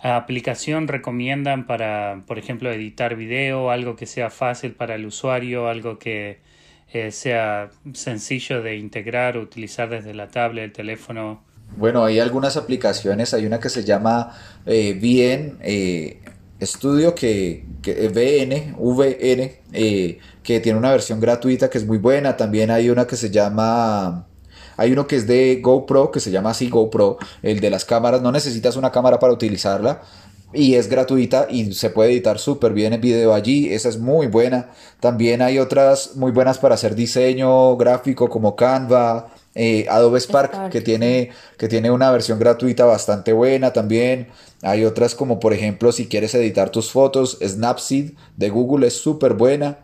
aplicación recomiendan para, por ejemplo, editar video, algo que sea fácil para el usuario, algo que eh, sea sencillo de integrar o utilizar desde la tablet, el teléfono? Bueno, hay algunas aplicaciones, hay una que se llama eh, VN eh, Studio, que, que VN, VN, que tiene una versión gratuita que es muy buena. También hay una que se llama... Hay uno que es de GoPro, que se llama así GoPro, el de las cámaras. No necesitas una cámara para utilizarla. Y es gratuita y se puede editar súper bien el video allí. Esa es muy buena. También hay otras muy buenas para hacer diseño gráfico como Canva, eh, Adobe Spark, que tiene, que tiene una versión gratuita bastante buena también. Hay otras como por ejemplo si quieres editar tus fotos, Snapseed de Google es súper buena.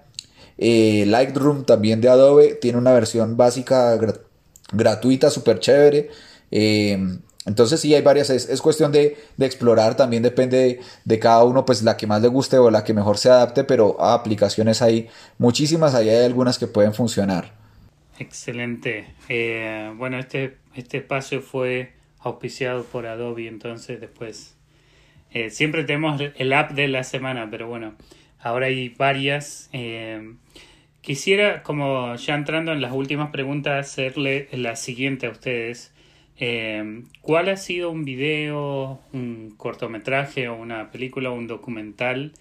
Eh, Lightroom también de Adobe tiene una versión básica gratuita, súper chévere. Em, entonces sí hay varias, es, cuestión de, explorar, también depende de, cada uno, pues la que más le guste o la que mejor se adapte, pero aplicaciones hay muchísimas, ahí hay algunas que pueden funcionar. Excelente. Eh, bueno, este, este espacio fue auspiciado por Adobe, entonces después eh, siempre tenemos el app de la semana, pero bueno, ahora hay varias. Eh, quisiera, como ya entrando en las últimas preguntas, hacerle la siguiente a ustedes. Eh, ¿Cuál ha sido un video, un cortometraje o una película o un documental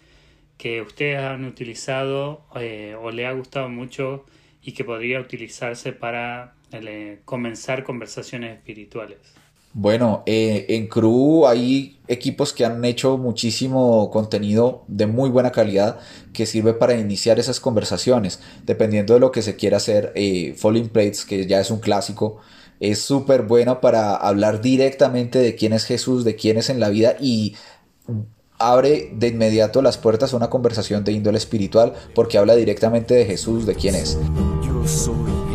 que ustedes han utilizado o le ha gustado mucho y que podría utilizarse para comenzar conversaciones espirituales? Bueno, eh, en Crew hay equipos que han hecho muchísimo contenido de muy buena calidad que sirve para iniciar esas conversaciones. Dependiendo de lo que se quiera hacer, eh, Falling Plates, que ya es un clásico, es súper bueno para hablar directamente de quién es Jesús, de quién es en la vida y abre de inmediato las puertas a una conversación de índole espiritual porque habla directamente de Jesús, de quién es. Yo soy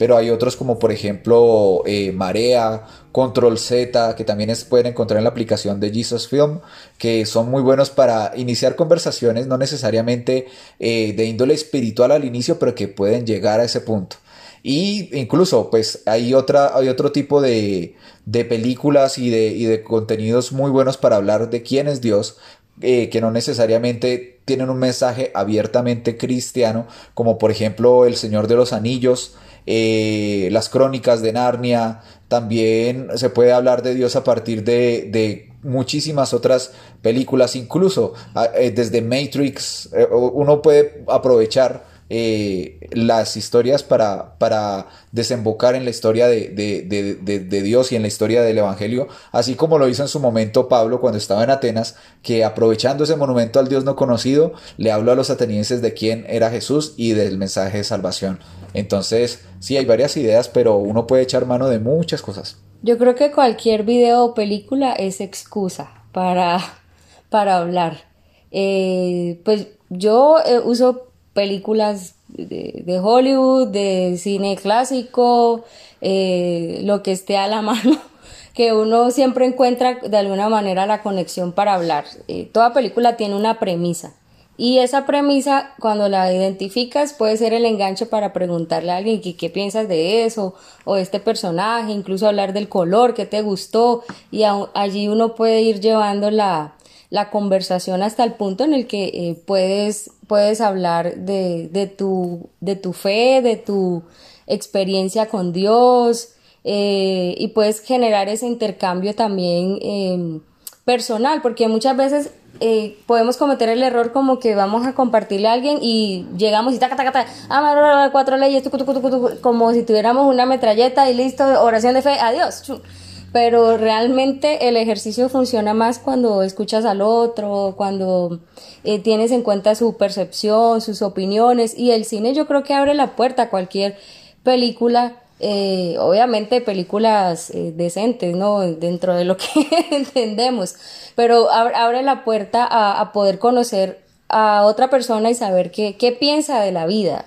Pero hay otros como por ejemplo eh, Marea, Control Z, que también se pueden encontrar en la aplicación de Jesus Film, que son muy buenos para iniciar conversaciones, no necesariamente eh, de índole espiritual al inicio, pero que pueden llegar a ese punto. Y incluso, pues hay, otra, hay otro tipo de, de películas y de, y de, contenidos muy buenos para hablar de quién es Dios, eh, que no necesariamente tienen un mensaje abiertamente cristiano, como por ejemplo El Señor de los Anillos, eh, las crónicas de Narnia, también se puede hablar de Dios a partir de, de muchísimas otras películas, incluso eh, desde Matrix, uno puede aprovechar eh, las historias para, para desembocar en la historia de, de, Dios y en la historia del Evangelio, así como lo hizo en su momento Pablo cuando estaba en Atenas, que aprovechando ese monumento al Dios no conocido, le habló a los atenienses de quién era Jesús y del mensaje de salvación. Entonces, sí, hay varias ideas, pero uno puede echar mano de muchas cosas. Yo creo que cualquier video o película es excusa para, para hablar. Eh, pues yo eh, uso películas de, Hollywood, de cine clásico, eh, lo que esté a la mano, que uno siempre encuentra de alguna manera la conexión para hablar. Toda película tiene una premisa. Y esa premisa, cuando la identificas, puede ser el enganche para preguntarle a alguien qué, qué piensas de eso, o de este personaje, incluso hablar del color, qué te gustó, y allí uno puede ir llevando la, la conversación hasta el punto en el que eh, puedes, puedes hablar de, de, tu, de tu fe, de tu experiencia con Dios eh, y puedes generar ese intercambio también em, personal, porque muchas veces eh, podemos cometer el error como que vamos a compartirle a alguien y llegamos y taca, taca, taca, ah, cuatro leyes, como si tuviéramos una metralleta y listo, oración de fe, adiós pero realmente el ejercicio funciona más cuando escuchas al otro, cuando eh, tienes en cuenta su percepción, sus opiniones y el cine yo creo que abre la puerta a cualquier película. Eh, obviamente películas eh, decentes, ¿no? Dentro de lo que entendemos, pero abre, la puerta a, poder conocer a otra persona y saber qué, piensa de la vida.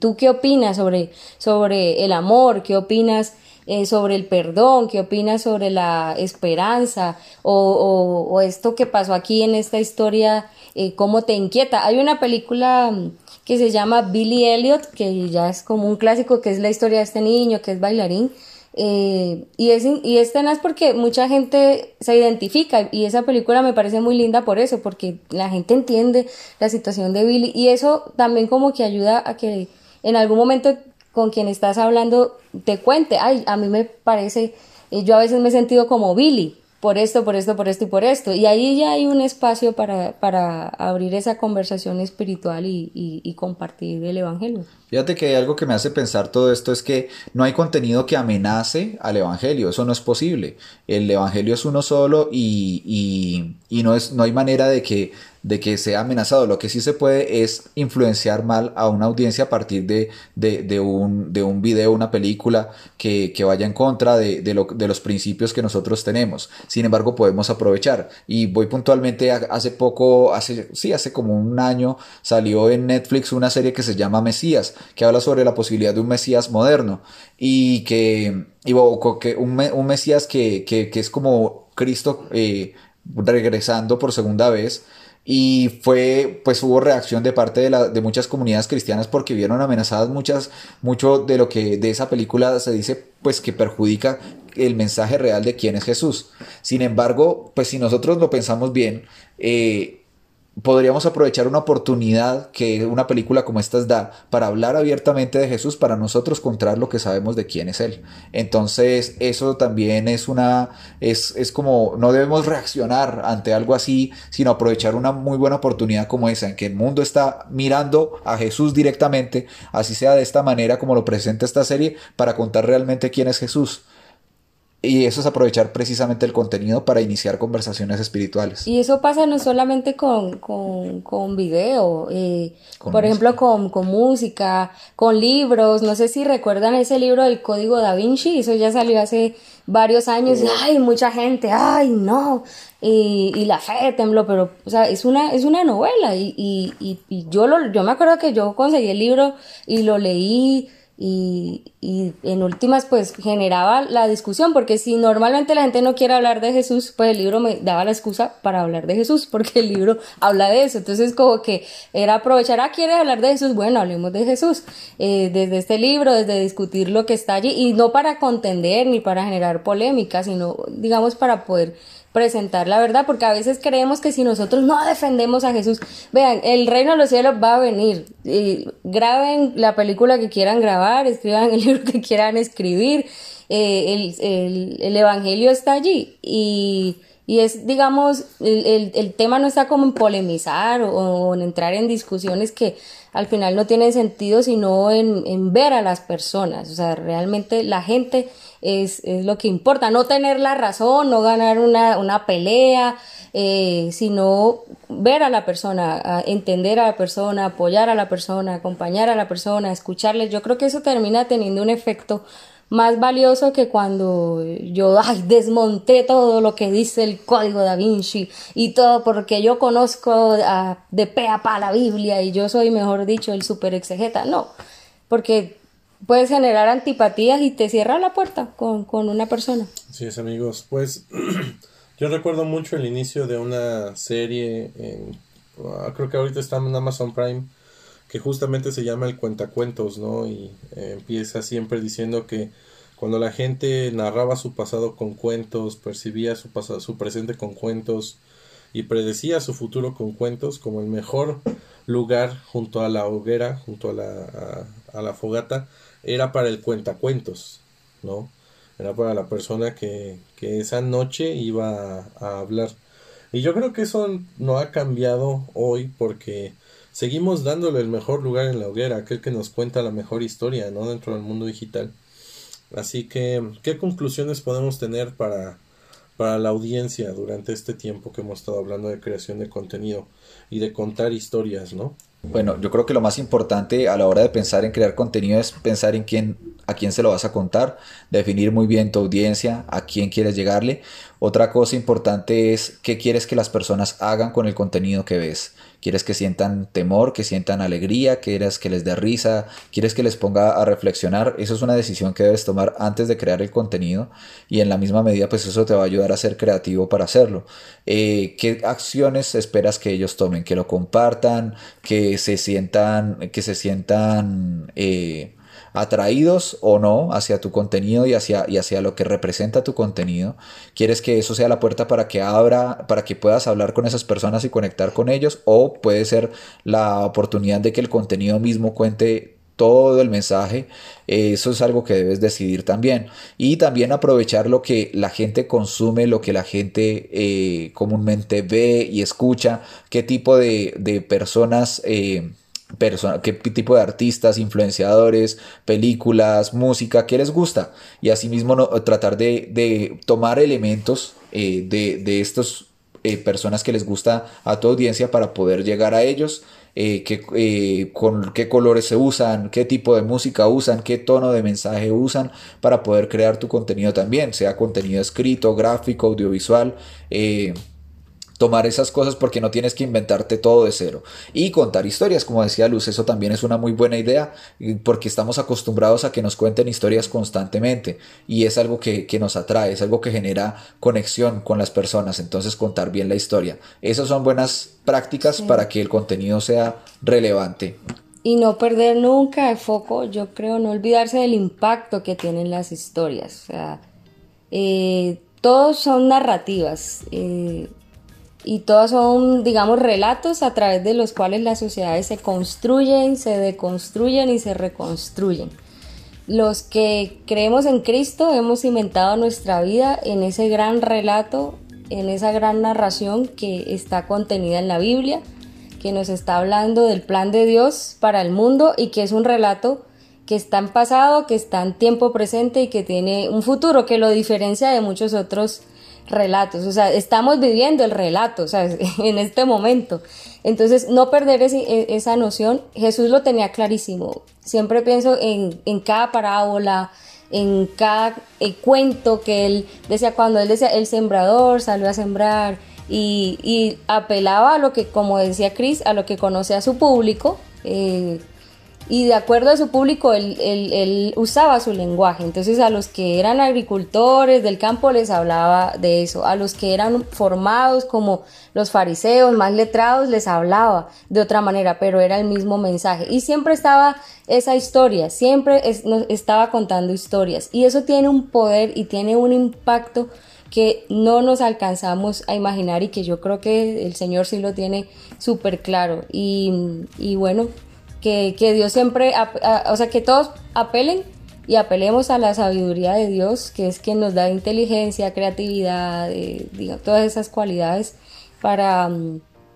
¿Tú qué opinas sobre, sobre el amor? ¿Qué opinas eh, sobre el perdón, qué opinas sobre la esperanza o, esto que pasó aquí en esta historia, eh, cómo te inquieta. Hay una película mm, que se llama Billy Elliot, que ya es como un clásico, que es la historia de este niño que es bailarín. Eh, y, es, y es tenaz porque mucha gente se identifica y esa película me parece muy linda por eso, porque la gente entiende la situación de Billy y eso también como que ayuda a que en algún momento con quien estás hablando te cuente, ay, a mí me parece, eh, yo a veces me he sentido como Billy, por esto, por esto, por esto y por esto. Y ahí ya hay un espacio para, para abrir esa conversación espiritual y, y, compartir el Evangelio. Fíjate que hay algo que me hace pensar todo esto, es que no hay contenido que amenace al Evangelio, eso no es posible. El Evangelio es uno solo y, y no, es, no hay manera de que de que sea amenazado. Lo que sí se puede es influenciar mal a una audiencia a partir de, de, un, de un video, una película que, vaya en contra de, de, los principios que nosotros tenemos. Sin embargo, podemos aprovechar. Y voy puntualmente, hace poco, hace, sí, hace como un año, salió en Netflix una serie que se llama Mesías, que habla sobre la posibilidad de un Mesías moderno. Y que, y, que un, Mesías que, que, es como Cristo eh, regresando por segunda vez y fue pues hubo reacción de parte de, la, de muchas comunidades cristianas porque vieron amenazadas muchas mucho de lo que de esa película se dice pues que perjudica el mensaje real de quién es Jesús. Sin embargo pues si nosotros lo pensamos bien eh, podríamos aprovechar una oportunidad que una película como esta da para hablar abiertamente de Jesús, para nosotros contar lo que sabemos de quién es Él. Entonces, eso también es una, es, es como, no debemos reaccionar ante algo así, sino aprovechar una muy buena oportunidad como esa, en que el mundo está mirando a Jesús directamente, así sea de esta manera como lo presenta esta serie, para contar realmente quién es Jesús. Y eso es aprovechar precisamente el contenido para iniciar conversaciones espirituales. Y eso pasa no solamente con, con, con video, eh, por ejemplo con, con, música, con libros. No sé si recuerdan ese libro del Código da Vinci, eso ya salió hace varios años. Y, ay, mucha gente, ay, no. Y, y, la fe tembló, pero, o sea, es una, es una novela. Y, y, y, yo, lo, yo me acuerdo que yo conseguí el libro y lo leí y, y, en últimas pues generaba la discusión porque si normalmente la gente no quiere hablar de Jesús pues el libro me daba la excusa para hablar de Jesús porque el libro habla de eso. Entonces como que era aprovechar ah quiere hablar de Jesús bueno hablemos de Jesús eh, desde este libro desde discutir lo que está allí y no para contender ni para generar polémica sino digamos para poder presentar la verdad, porque a veces creemos que si nosotros no defendemos a Jesús, vean, el reino de los cielos va a venir, y graben la película que quieran grabar, escriban el libro que quieran escribir, eh, el, Evangelio está allí y, es, digamos, el, tema no está como en polemizar o, en entrar en discusiones que al final no tienen sentido sino en, ver a las personas. O sea, realmente la gente es, lo que importa, no tener la razón, no ganar una, pelea, eh, sino ver a la persona, entender a la persona, apoyar a la persona, acompañar a la persona, escucharles. Yo creo que eso termina teniendo un efecto más valioso que cuando yo ay, desmonté todo lo que dice el código da Vinci y todo porque yo conozco de pe a pa la Biblia y yo soy, mejor dicho, el super exegeta. No, porque puedes generar antipatías y te cierra la puerta con, con una persona. Sí, es amigos. Pues yo recuerdo mucho el inicio de una serie, en, ah, creo que ahorita está en Amazon Prime que justamente se llama el cuentacuentos, ¿no? Y eh, empieza siempre diciendo que cuando la gente narraba su pasado con cuentos, percibía su, su presente con cuentos y predecía su futuro con cuentos, como el mejor lugar junto a la hoguera, junto a la, la fogata, era para el cuentacuentos, ¿no? Era para la persona que, que esa noche iba a, a hablar. Y yo creo que eso no ha cambiado hoy porque seguimos dándole el mejor lugar en la hoguera, aquel que nos cuenta la mejor historia, ¿no? Dentro del mundo digital. Así que, ¿qué conclusiones podemos tener para, para la audiencia durante este tiempo que hemos estado hablando de creación de contenido y de contar historias, ¿no? Bueno, yo creo que lo más importante a la hora de pensar en crear contenido es pensar en quién, a quién se lo vas a contar, definir muy bien tu audiencia, a quién quieres llegarle. Otra cosa importante es qué quieres que las personas hagan con el contenido que ves. ¿Quieres que sientan temor, que sientan alegría? ¿Quieres que les dé risa? ¿Quieres que les ponga a reflexionar? Eso es una decisión que debes tomar antes de crear el contenido y en la misma medida pues eso te va a ayudar a ser creativo para hacerlo. Eh, ¿Qué acciones esperas que ellos tomen? Que lo compartan, que se sientan, que se sientan eh, atraídos o no hacia tu contenido y hacia, y hacia lo que representa tu contenido. Quieres que eso sea la puerta para que abra, para que puedas hablar con esas personas y conectar con ellos o puede ser la oportunidad de que el contenido mismo cuente todo el mensaje, eso es algo que debes decidir también. Y también aprovechar lo que la gente consume, lo que la gente eh, comúnmente ve y escucha, qué tipo de, de personas... Eh, qué tipo de artistas, influenciadores, películas, música, qué les gusta. Y asimismo no, tratar de, tomar elementos eh, de, de estas eh, personas que les gusta a tu audiencia para poder llegar a ellos. Eh, qué, con qué colores se usan, qué tipo de música usan, qué tono de mensaje usan para poder crear tu contenido también, sea contenido escrito, gráfico, audiovisual tomar esas cosas porque no tienes que inventarte todo de cero. Y contar historias, como decía Luz, eso también es una muy buena idea porque estamos acostumbrados a que nos cuenten historias constantemente y es algo que, nos atrae, es algo que genera conexión con las personas, entonces contar bien la historia. Esas son buenas prácticas para que el contenido sea relevante. Y no perder nunca el foco, yo creo, no olvidarse del impacto que tienen las historias. O sea, eh, todos son narrativas. Eh, y todos son, digamos, relatos a través de los cuales las sociedades se construyen, se deconstruyen y se reconstruyen. Los que creemos en Cristo hemos inventado nuestra vida en ese gran relato, en esa gran narración que está contenida en la Biblia, que nos está hablando del plan de Dios para el mundo y que es un relato que está en pasado, que está en tiempo presente y que tiene un futuro que lo diferencia de muchos otros relatos, o sea, estamos viviendo el relato, o sea, en este momento. Entonces, no perder e, esa noción, Jesús lo tenía clarísimo. Siempre pienso en, cada parábola, en cada eh, cuento que él decía, cuando él decía, el sembrador salió a sembrar y, apelaba a lo que, como decía Cris, a lo que conoce a su público. Eh, y de acuerdo a su público él, usaba su lenguaje. Entonces a los que eran agricultores del campo les hablaba de eso, a los que eran formados como los fariseos, más letrados, les hablaba de otra manera, pero era el mismo mensaje. Y siempre estaba esa historia, siempre estaba contando historias. Y eso tiene un poder y tiene un impacto que no nos alcanzamos a imaginar y que yo creo que el Señor sí lo tiene súper claro. Y, y bueno, que, Dios siempre, o sea, que todos apelen y apelemos a la sabiduría de Dios, que es quien nos da inteligencia, creatividad, eh, todas esas cualidades para,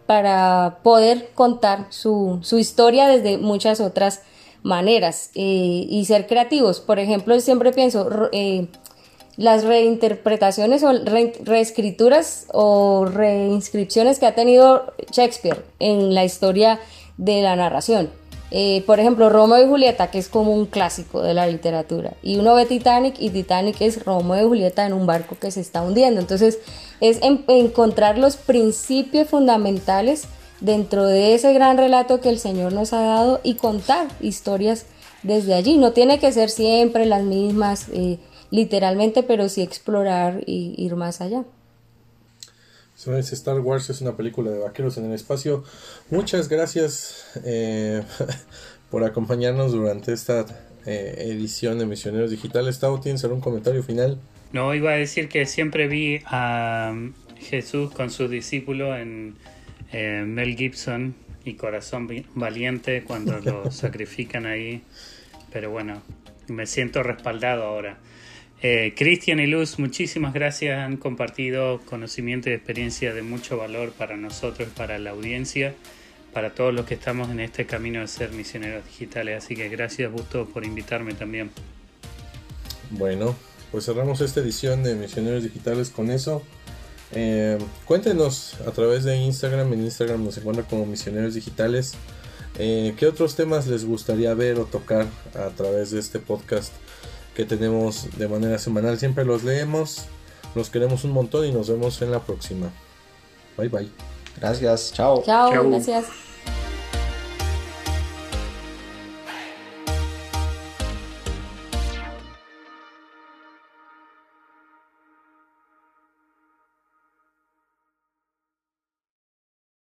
para poder contar su, historia desde muchas otras maneras eh, y ser creativos. Por ejemplo, siempre pienso, eh, las reinterpretaciones o reescrituras o reinscripciones que ha tenido Shakespeare en la historia de la narración. Eh, por ejemplo, Romeo y Julieta, que es como un clásico de la literatura. Y uno ve Titanic y Titanic es Romeo y Julieta en un barco que se está hundiendo. Entonces, es encontrar los principios fundamentales dentro de ese gran relato que el Señor nos ha dado y contar historias desde allí. No tiene que ser siempre las mismas, eh, literalmente, pero sí explorar y ir más allá. Star Wars es una película de vaqueros en el espacio. Muchas gracias eh, por acompañarnos durante esta eh, edición de Misioneros Digitales. Tavo, ¿tienes algún comentario final? No, iba a decir que siempre vi a um, Jesús con sus discípulos en eh, Mel Gibson y Corazón Valiente cuando lo sacrifican ahí. Pero bueno, me siento respaldado ahora. Eh, Cristian y Luz, muchísimas gracias. Han compartido conocimiento y experiencia de mucho valor para nosotros, para la audiencia, para todos los que estamos en este camino de ser misioneros digitales. Así que gracias, Gusto, por invitarme también. Bueno, pues cerramos esta edición de Misioneros Digitales con eso. Eh, cuéntenos a través de Instagram. En Instagram nos encuentran como Misioneros Digitales. Eh, ¿Qué otros temas les gustaría ver o tocar a través de este podcast? Que tenemos de manera semanal. Siempre los leemos, los queremos un montón y nos vemos en la próxima. Bye bye. Gracias, chao. Chao, gracias.